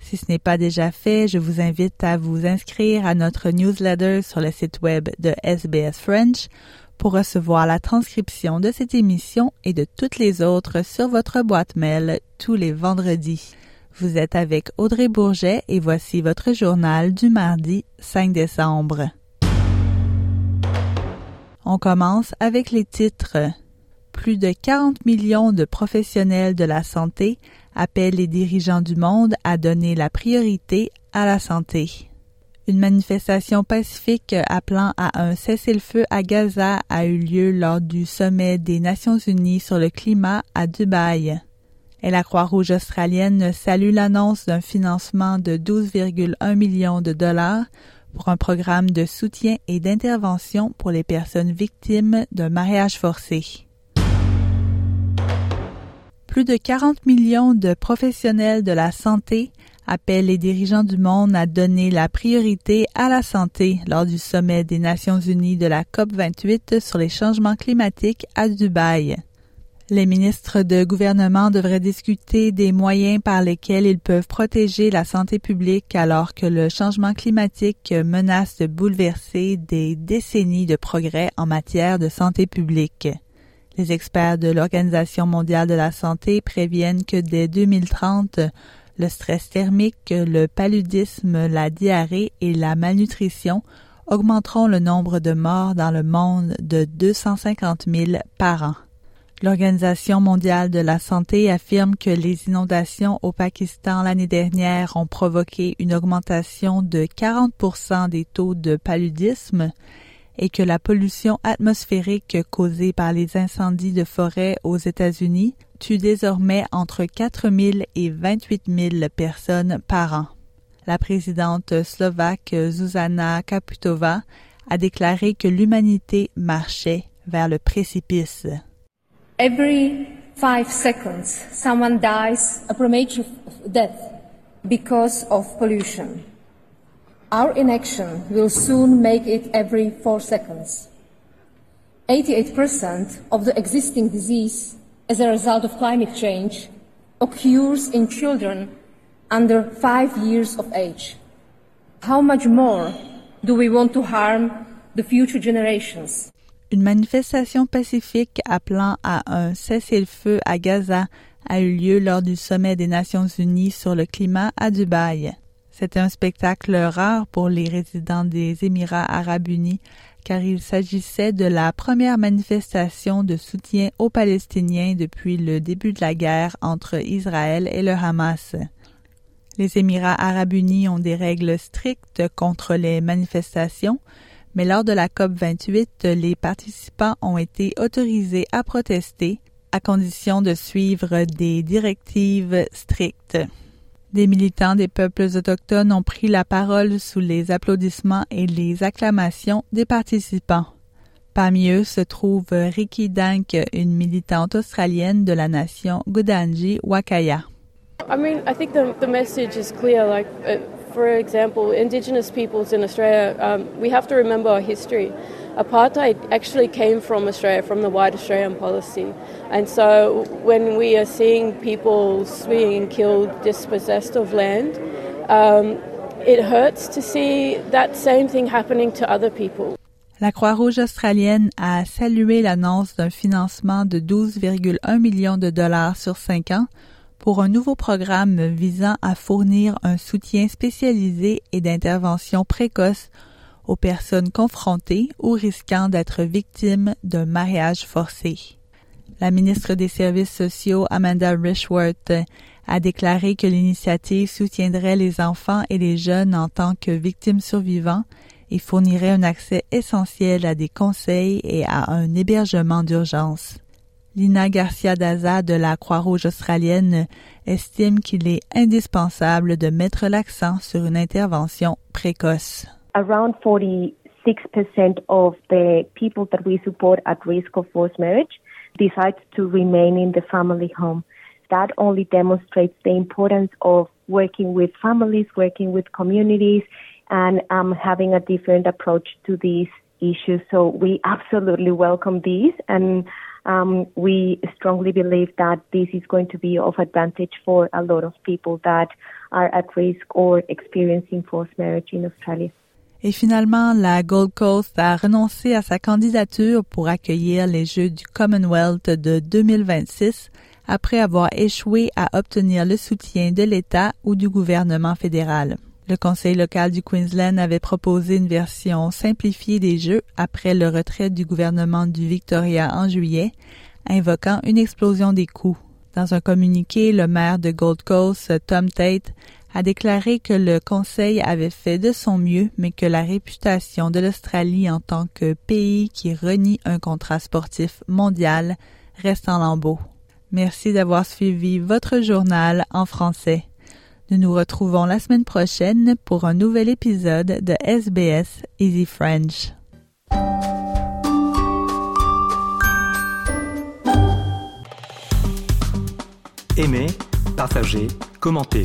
Si ce n'est pas déjà fait, je vous invite à vous inscrire à notre newsletter sur le site web de SBS French pour recevoir la transcription de cette émission et de toutes les autres sur votre boîte mail tous les vendredis. Vous êtes avec Audrey Bourget et voici votre journal du mardi 5 décembre. On commence avec les titres. Plus de 40 millions de professionnels de la santé appellent les dirigeants du monde à donner la priorité à la santé. Une manifestation pacifique appelant à un cessez-le-feu à Gaza a eu lieu lors du sommet des Nations Unies sur le climat à Dubaï. Et la Croix-Rouge australienne salue l'annonce d'un financement de 12,1 millions de dollars pour un programme de soutien et d'intervention pour les personnes victimes d'un mariage forcé. Plus de 40 millions de professionnels de la santé appelle les dirigeants du monde à donner la priorité à la santé lors du sommet des Nations Unies de la COP28 sur les changements climatiques à Dubaï. Les ministres de gouvernement devraient discuter des moyens par lesquels ils peuvent protéger la santé publique alors que le changement climatique menace de bouleverser des décennies de progrès en matière de santé publique. Les experts de l'Organisation mondiale de la santé préviennent que dès 2030, le stress thermique, le paludisme, la diarrhée et la malnutrition augmenteront le nombre de morts dans le monde de 250 000 par an. L'Organisation mondiale de la santé affirme que les inondations au Pakistan l'année dernière ont provoqué une augmentation de 40% des taux de paludisme et que la pollution atmosphérique causée par les incendies de forêt aux États-Unis tue désormais entre 4 000 et 28 000 personnes par an. La présidente slovaque Zuzana Kaputova a déclaré que l'humanité marchait vers le précipice. Every five seconds, someone dies a premature death because of pollution. Our inaction will soon make it every four seconds. 88% of the existing disease as a result of climate change occurs in children under five years of age. How much more do we want to harm the future generations? Une manifestation pacifique appelant à un cessez-le-feu à Gaza a eu lieu lors du sommet des Nations Unies sur le climat à Dubaï. C'était un spectacle rare pour les résidents des Émirats arabes unis car il s'agissait de la première manifestation de soutien aux Palestiniens depuis le début de la guerre entre Israël et le Hamas. Les Émirats arabes unis ont des règles strictes contre les manifestations, mais lors de la COP 28, les participants ont été autorisés à protester à condition de suivre des directives strictes. Des militants des peuples autochtones ont pris la parole sous les applaudissements et les acclamations des participants. Parmi eux se trouve Ricky Dank, une militante australienne de la nation Gudanji Wakaya. I mean, I think the, the message is clear. Like, uh, for example, Indigenous peoples in Australia, um, we have to remember our history. Apartheid actually came from Australia, from the White Australian policy. And so when we are seeing people being killed, dispossessed of land, um, it hurts to see that same thing happening to other people. La Croix-Rouge australienne a salué l'annonce d'un financement de 12,1 millions de dollars sur cinq ans pour un nouveau programme visant à fournir un soutien spécialisé et d'intervention précoce aux personnes confrontées ou risquant d'être victimes d'un mariage forcé. La ministre des Services sociaux Amanda Rishworth a déclaré que l'initiative soutiendrait les enfants et les jeunes en tant que victimes survivants et fournirait un accès essentiel à des conseils et à un hébergement d'urgence. Lina Garcia Daza de la Croix-Rouge australienne estime qu'il est indispensable de mettre l'accent sur une intervention précoce. Around 46% of the people that we support at risk of forced marriage decide to remain in the family home. That only demonstrates the importance of working with families, working with communities, and um, having a different approach to these issues. So we absolutely welcome these, and um, we strongly believe that this is going to be of advantage for a lot of people that are at risk or experiencing forced marriage in Australia. Et finalement, la Gold Coast a renoncé à sa candidature pour accueillir les Jeux du Commonwealth de 2026 après avoir échoué à obtenir le soutien de l'État ou du gouvernement fédéral. Le conseil local du Queensland avait proposé une version simplifiée des Jeux après le retrait du gouvernement du Victoria en juillet, invoquant une explosion des coûts. Dans un communiqué, le maire de Gold Coast, Tom Tate, a déclaré que le Conseil avait fait de son mieux, mais que la réputation de l'Australie en tant que pays qui renie un contrat sportif mondial reste en lambeaux. Merci d'avoir suivi votre journal en français. Nous nous retrouvons la semaine prochaine pour un nouvel épisode de SBS Easy French. Aimez, partagez, commentez.